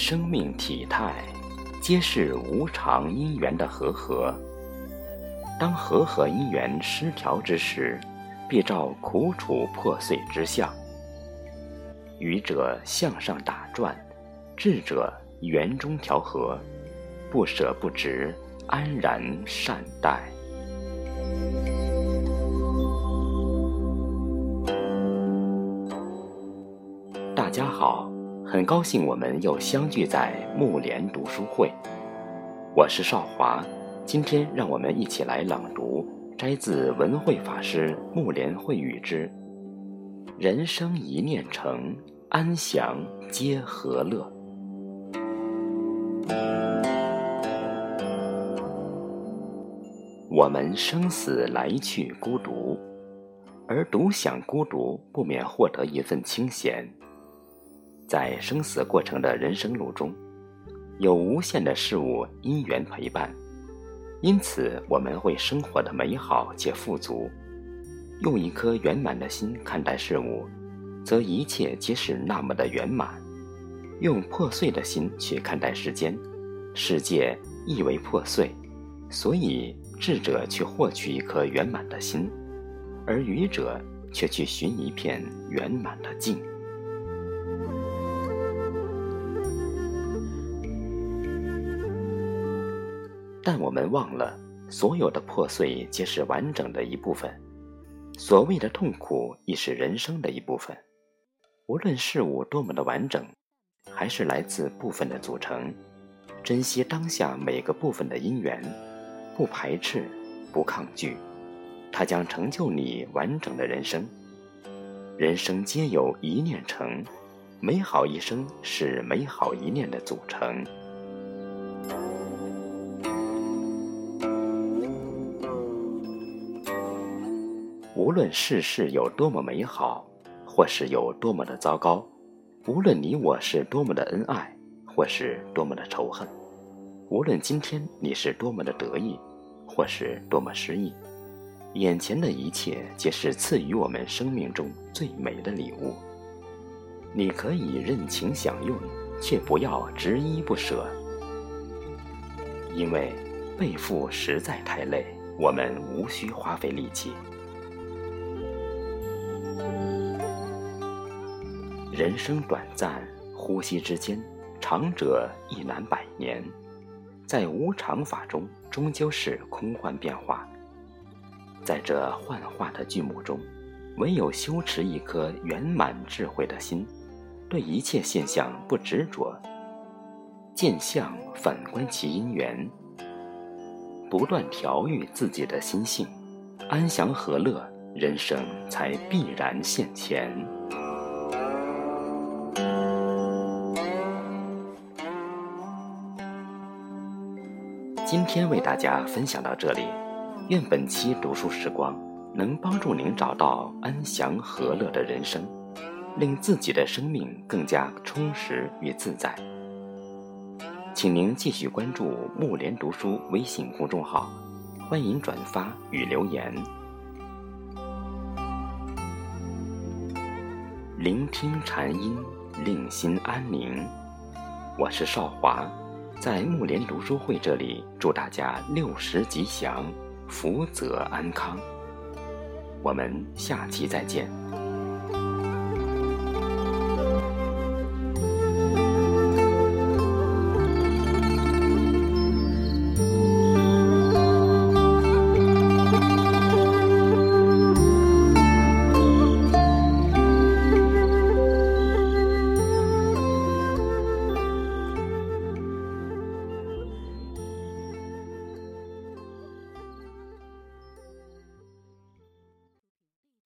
生命体态，皆是无常因缘的和合。当和合因缘失调之时，必照苦楚破碎之相。愚者向上打转，智者圆中调和，不舍不执，安然善待。大家好，很高兴我们又相聚在木莲读书会。我是少华，今天让我们一起来朗读摘自文慧法师《木莲慧语》之“人生一念成，安详皆和乐”。我们生死来去孤独，而独享孤独，不免获得一份清闲。在生死过程的人生路中，有无限的事物因缘陪伴，因此我们会生活的美好且富足。用一颗圆满的心看待事物，则一切皆是那么的圆满；用破碎的心去看待世间，世界亦为破碎。所以智者去获取一颗圆满的心，而愚者却去寻一片圆满的境。但我们忘了，所有的破碎皆是完整的一部分。所谓的痛苦，亦是人生的一部分。无论事物多么的完整，还是来自部分的组成。珍惜当下每个部分的因缘，不排斥，不抗拒，它将成就你完整的人生。人生皆有一念成，美好一生是美好一念的组成。无论世事有多么美好，或是有多么的糟糕；无论你我是多么的恩爱，或是多么的仇恨；无论今天你是多么的得意，或是多么失意，眼前的一切皆是赐予我们生命中最美的礼物。你可以任情享用，却不要执依不舍，因为背负实在太累，我们无需花费力气。人生短暂，呼吸之间，长者亦难百年。在无常法中，终究是空幻变化。在这幻化的剧目中，唯有修持一颗圆满智慧的心，对一切现象不执着，见相反观其因缘，不断调育自己的心性，安详和乐，人生才必然现前。今天为大家分享到这里，愿本期读书时光能帮助您找到安详和乐的人生，令自己的生命更加充实与自在。请您继续关注木莲读书微信公众号，欢迎转发与留言，聆听禅音，令心安宁。我是少华。在木莲读书会这里，祝大家六十吉祥，福泽安康。我们下期再见。